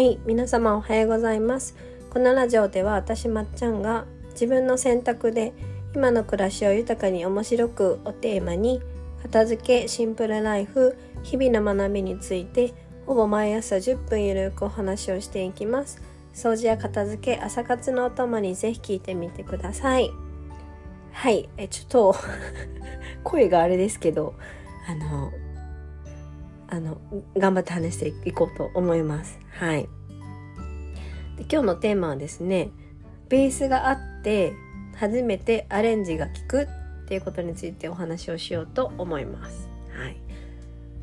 はい皆様おはようございます。このラジオでは私まっちゃんが自分の選択で今の暮らしを豊かに面白くをテーマに片付けシンプルライフ日々の学びについてほぼ毎朝10分ゆるくお話をしていきます。掃除や片付け朝活のお供にぜひ聞いてみてください。はいえちょっと 声があれですけどあのあの頑張って話していこうと思います。はい。で今日のテーマはですねベースがあって初めてアレンジが効くっていうことについてお話をしようと思います。はい。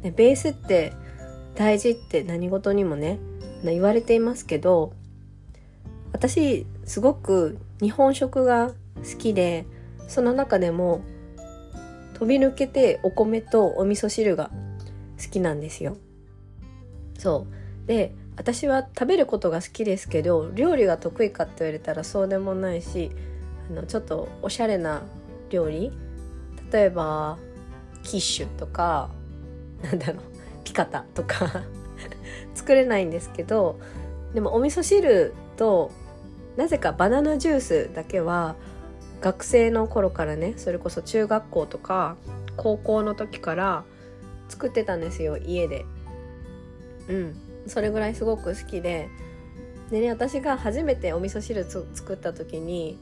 でベースって大事って何事にもね言われていますけど私すごく日本食が好きでその中でも飛び抜けてお米とお味噌汁が好きなんですよ。そうで私は食べることが好きですけど料理が得意かって言われたらそうでもないしあのちょっとおしゃれな料理例えばキッシュとかなんだろうピカタとか 作れないんですけどでもお味噌汁となぜかバナナジュースだけは学生の頃からねそれこそ中学校とか高校の時から作ってたんですよ家で。うん。それぐらいすごく好きで。でね私が初めてお味噌汁作った時に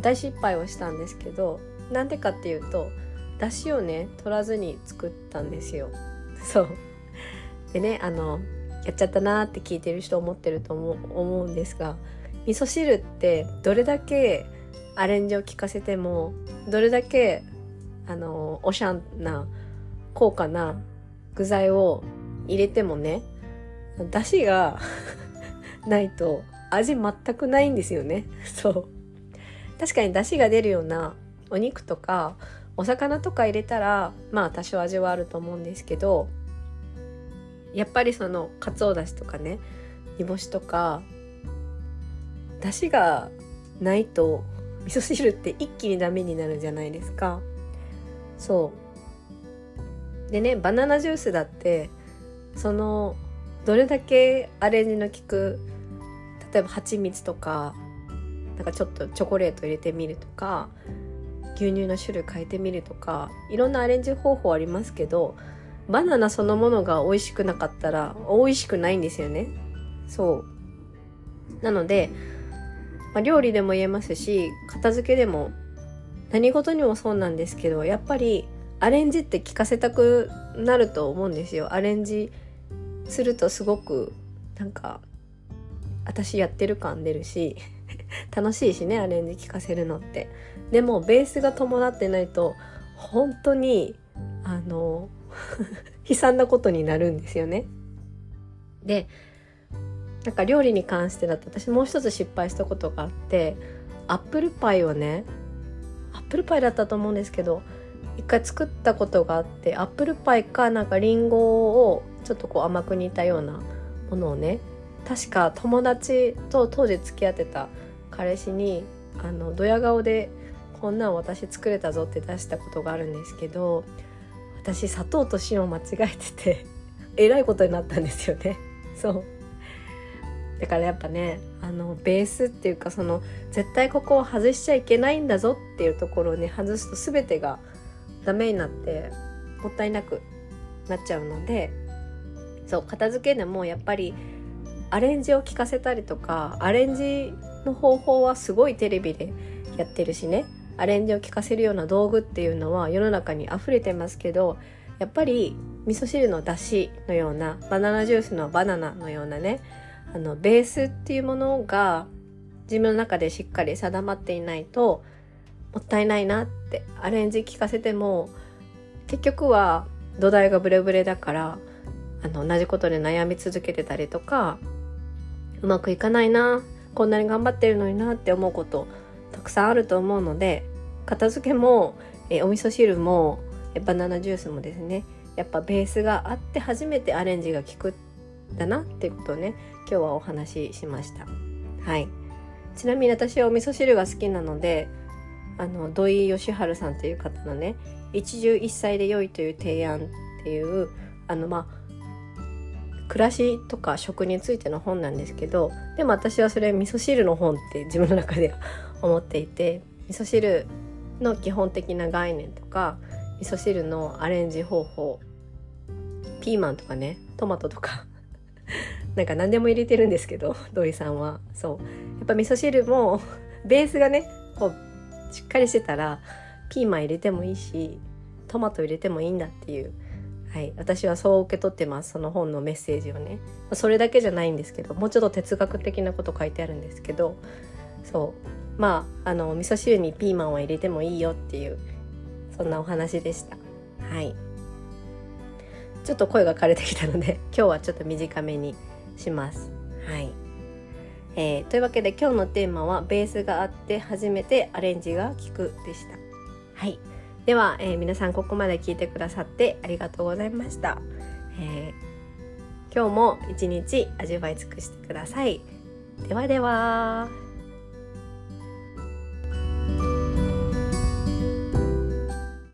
大失敗をしたんですけどなんでかっていうと出汁をね取らずに作ったんですよ。そう。でねあのやっちゃったなーって聞いてる人思ってると思思うんですが味噌汁ってどれだけアレンジを効かせてもどれだけあのおしゃんな高価な具材を入れてもね出汁が ないと味全くないんですよね。そう。確かに出汁が出るようなお肉とかお魚とか入れたらまあ多少味はあると思うんですけどやっぱりそのかつおだしとかね煮干しとか出汁がないと味噌汁って一気にダメになるじゃないですか。そう。でねバナナジュースだってそのどれだけアレンジの効く例えば蜂蜜とかなんかちょっとチョコレート入れてみるとか牛乳の種類変えてみるとかいろんなアレンジ方法ありますけどバナナそのものが美味しくなかったら美味しくないんですよね。そう。なのでまあ、料理でも言えますし片付けでも何事にもそうなんですけどやっぱりアレンジって聞かせたくなると思うんですよ。アレンジするとすごくなんか私やってる感出るし 楽しいしねアレンジ聞かせるのって。でもベースが伴ってないと本当にあの 悲惨なことになるんですよね。でなんか料理に関してだと私もう一つ失敗したことがあってアップルパイをねアップルパイだったと思うんですけど一回作ったことがあってアップルパイかなんかリンゴをちょっとこう甘く煮たようなものをね確か友達と当時付き合ってた彼氏にあのドヤ顔でこんなん私作れたぞって出したことがあるんですけど私砂糖と塩間違えててえらいことになったんですよね。そう。だからやっぱねあのベースっていうかその絶対ここを外しちゃいけないんだぞっていうところをね外すと全てがダメになってもったいなくなっちゃうのでそう片付けでもやっぱりアレンジを聞かせたりとかアレンジの方法はすごいテレビでやってるしね。アレンジを聞かせるような道具っていうのは世の中に溢れてますけどやっぱり味噌汁のだしのようなバナナジュースのバナナのようなねあのベースっていうものが自分の中でしっかり定まっていないともったいないなってアレンジ聞かせても結局は土台がブレブレだからあの同じことで悩み続けてたりとかうまくいかないなこんなに頑張ってるのになって思うことたくさんあると思うので片付けもえお味噌汁もえバナナジュースもですねやっぱベースがあって初めてアレンジが効くだなっていうことをね今日はお話ししました。はい。ちなみに私はお味噌汁が好きなのであの土井善晴さんという方のね一汁一菜で良いという提案っていうあのまあ暮らしとか食についての本なんですけどでも私はそれ味噌汁の本って自分の中では思っていて味噌汁の基本的な概念とか味噌汁のアレンジ方法ピーマンとかねトマトとか なんか何でも入れてるんですけど土井さんは。そう。やっぱ味噌汁もベースがねこうしっかりしてたらピーマン入れてもいいしトマト入れてもいいんだっていう。はい、私はそう受け取ってます。その本のメッセージをね。それだけじゃないんですけどもうちょっと哲学的なこと書いてあるんですけどそう。まああの味噌汁にピーマンは入れてもいいよっていうそんなお話でした。はい。ちょっと声が枯れてきたので今日はちょっと短めにします。はい。えー、というわけで今日のテーマはベースがあって初めてアレンジが効くでした。はい。では、えー、皆さんここまで聞いてくださってありがとうございました、えー、今日も一日味わい尽くしてください。ではでは